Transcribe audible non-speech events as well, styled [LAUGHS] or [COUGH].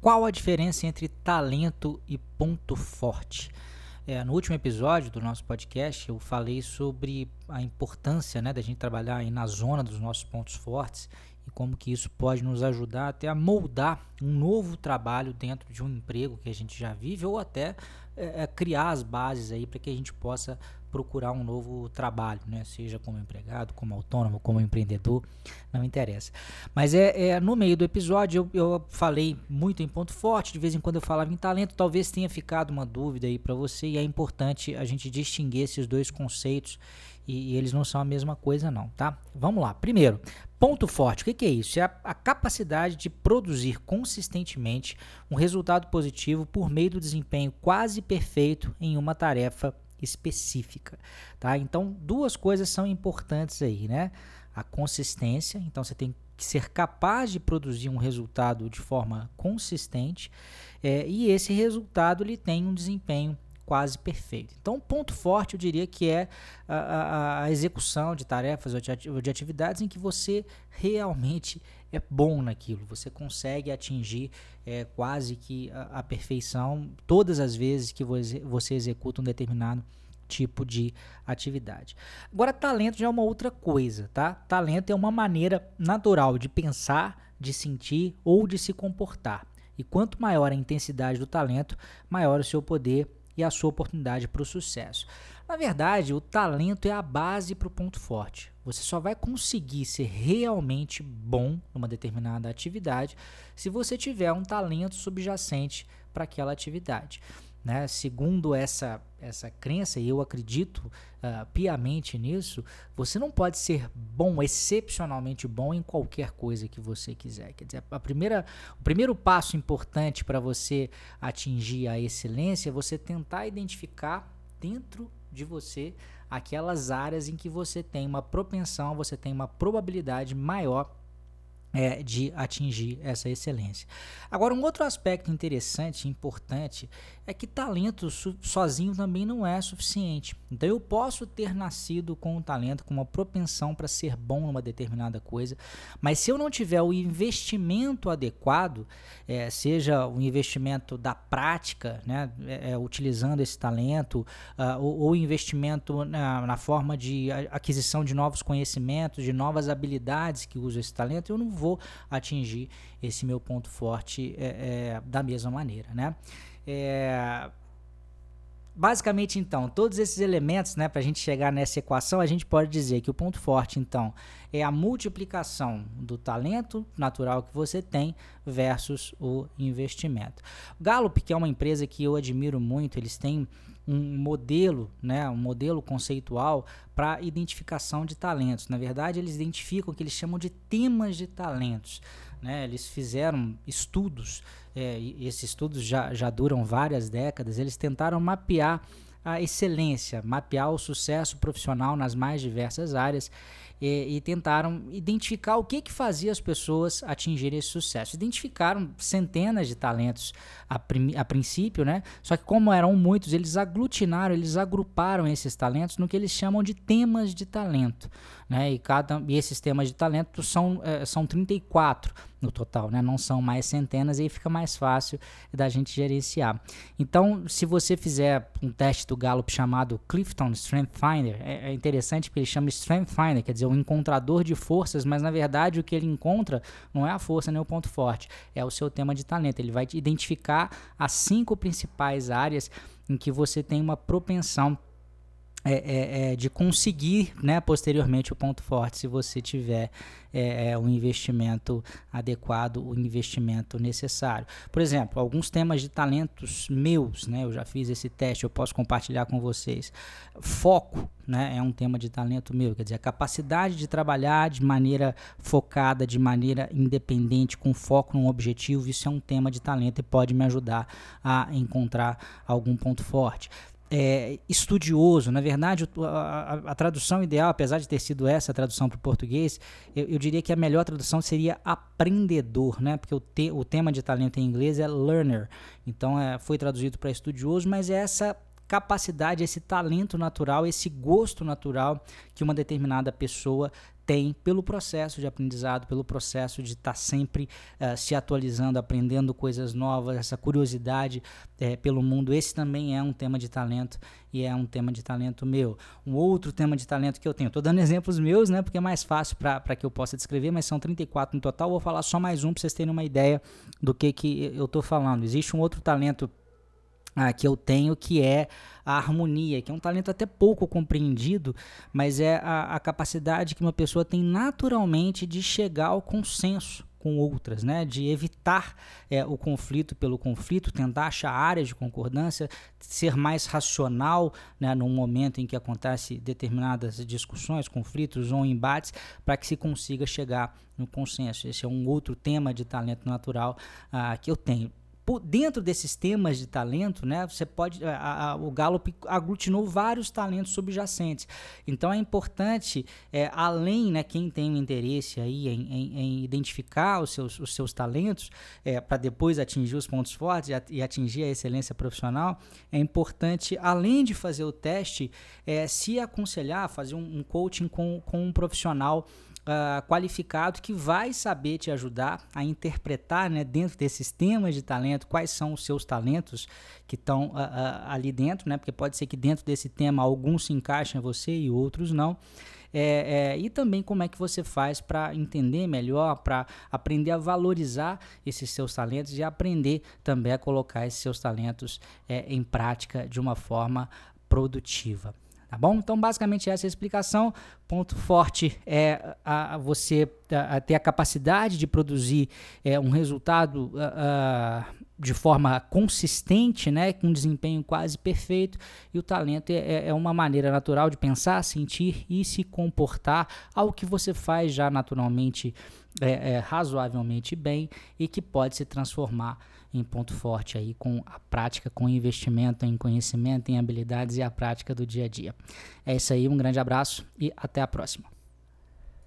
qual a diferença entre talento e ponto forte? É, no último episódio do nosso podcast, eu falei sobre a importância né, da gente trabalhar aí na zona dos nossos pontos fortes e como que isso pode nos ajudar até a moldar um novo trabalho dentro de um emprego que a gente já vive ou até é, é criar as bases aí para que a gente possa procurar um novo trabalho, né? Seja como empregado, como autônomo, como empreendedor, não interessa. Mas é, é no meio do episódio eu, eu, falei muito em ponto forte, de vez em quando eu falava em talento, talvez tenha ficado uma dúvida aí para você e é importante a gente distinguir esses dois conceitos e, e, eles não são a mesma coisa não, tá? Vamos lá. Primeiro, ponto forte. O que, que é isso? É a, a capacidade de produzir consistentemente um resultado positivo por meio do desempenho quase perfeito em uma tarefa específica, tá? Então, duas coisas são importantes aí, né? A consistência, então você tem que ser capaz de produzir um resultado de forma consistente é, e esse resultado ele tem um desempenho quase perfeito. Então, um ponto forte eu diria que é a, a, a execução de tarefas ou de atividades em que você realmente é bom naquilo, você consegue atingir é, quase que a, a, perfeição todas as vezes que você, você executa um determinado tipo de atividade. Agora, talento já é uma outra coisa, tá? Talento é uma maneira natural de pensar, de sentir ou de se comportar. E quanto maior a intensidade do talento, maior o seu poder e a sua oportunidade para o sucesso. Na verdade, o talento é a base para o ponto forte. Você só vai conseguir ser realmente bom numa determinada atividade se você tiver um talento subjacente para aquela atividade. Né? Segundo essa, essa crença, e eu acredito uh, piamente nisso, você não pode ser bom, excepcionalmente bom em qualquer coisa que você quiser. Quer dizer, a primeira, o primeiro passo importante para você atingir a excelência é você tentar identificar dentro de você aquelas áreas em que você tem uma propensão, você tem uma probabilidade maior é, de atingir essa excelência. Agora, um outro aspecto interessante e importante é que talento sozinho também não é suficiente. Então, eu posso ter nascido com um talento, com uma propensão para ser bom numa determinada coisa, mas se eu não tiver o investimento adequado, é, seja o investimento da prática, né, é, é utilizando esse talento, uh, ou, ou investimento na, na forma de aquisição de novos conhecimentos, de novas habilidades que uso esse talento, eu não vou atingir esse meu ponto forte é, é, da mesma maneira, né? É, basicamente, então, todos esses elementos, né, para a gente chegar nessa equação, a gente pode dizer que o ponto forte, então, é a multiplicação do talento natural que você tem versus o investimento. Gallup, que é uma empresa que eu admiro muito, eles têm um modelo, né, um modelo conceitual para identificação de talentos. Na verdade, eles identificam o que eles chamam de temas de talentos. Né? Eles fizeram estudos, é, esses estudos já, já duram várias décadas, eles tentaram mapear a excelência, mapear o sucesso profissional nas mais diversas áreas e, e, tentaram identificar o que, que fazia as pessoas atingirem esse sucesso. Identificaram centenas de talentos a, a princípio, né? Só que como eram muitos, eles aglutinaram, eles agruparam esses talentos no que eles chamam de temas de talento, né? E, cada, e esses temas de talento são, é, são 34 no total, né? Não são mais centenas e aí fica mais fácil da gente gerenciar. Então, se você fizer um teste do Gallup chamado Clifton Strength Finder, é, é interessante porque ele chama Strength Finder, quer dizer, um encontrador de forças, mas na verdade o que ele encontra não é a força nem o ponto forte, é o seu tema de talento. Ele vai identificar as cinco principais áreas em que você tem uma propensão é, é, é, de conseguir né, posteriormente o ponto forte se você tiver é, é, um investimento adequado, o investimento necessário. Por exemplo, alguns temas de talentos meus, né, eu já fiz esse teste, eu posso compartilhar com vocês. Foco né, é um tema de talento meu, quer dizer, a capacidade de trabalhar de maneira focada, de maneira independente, com foco num objetivo, isso é um tema de talento e pode me ajudar a encontrar algum ponto forte é, estudioso. Na verdade, a, a, a, tradução ideal, apesar de ter sido essa a tradução para o português, eu, eu, diria que a melhor tradução seria aprendedor, né? Porque o, te, o tema de talento em inglês é learner. Então é, foi traduzido para estudioso, mas é essa capacidade, esse talento natural, esse gosto natural que uma determinada pessoa tem pelo processo de aprendizado, pelo processo de estar tá sempre uh, se atualizando, aprendendo coisas novas, essa curiosidade uh, pelo mundo. Esse também é um tema de talento e é um tema de talento meu. Um outro tema de talento que eu tenho, estou dando [LAUGHS] exemplos meus, né, porque é mais fácil para que eu possa descrever, mas são 34 no total. Vou falar só mais um para vocês terem uma ideia do que, que eu estou falando. Existe um outro talento ah, que eu tenho, que é a harmonia, que é um talento até pouco compreendido, mas é a, a capacidade que uma pessoa tem naturalmente de chegar ao consenso com outras, né? de evitar é, o conflito pelo conflito, tentar achar áreas de concordância, ser mais racional né, no momento em que acontece determinadas discussões, conflitos ou embates, para que se consiga chegar no consenso. Esse é um outro tema de talento natural ah, que eu tenho dentro desses temas de talento, né, você pode, a, a, o Gallup aglutinou vários talentos subjacentes. Então é importante, é, além, né, quem tem interesse aí em, em, em identificar os seus, os seus talentos, é, para depois atingir os pontos fortes e atingir a excelência profissional, é importante, além de fazer o teste, é, se aconselhar, fazer um, um coaching com, com um profissional uh, qualificado que vai saber te ajudar a interpretar né, dentro desses temas de talento quais são os seus talentos que estão uh, uh, ali dentro, né, porque pode ser que dentro desse tema alguns se encaixem em você e outros não. É, é, e também como é que você faz para entender melhor, para aprender a valorizar esses seus talentos e aprender também a colocar esses seus talentos é, em prática de uma forma produtiva. Tá bom? Então, basicamente, essa é a explicação. Ponto forte é a, a você a, a ter a capacidade de produzir é, um resultado a, de forma consistente, né, com um desempenho quase perfeito. E o talento é, é, é uma maneira natural de pensar, sentir e se comportar, algo que você faz já naturalmente, é, é razoavelmente bem e que pode se transformar em ponto forte aí com a prática, com investimento em conhecimento, em habilidades e a prática do dia a dia. É isso aí, um grande abraço e até a próxima.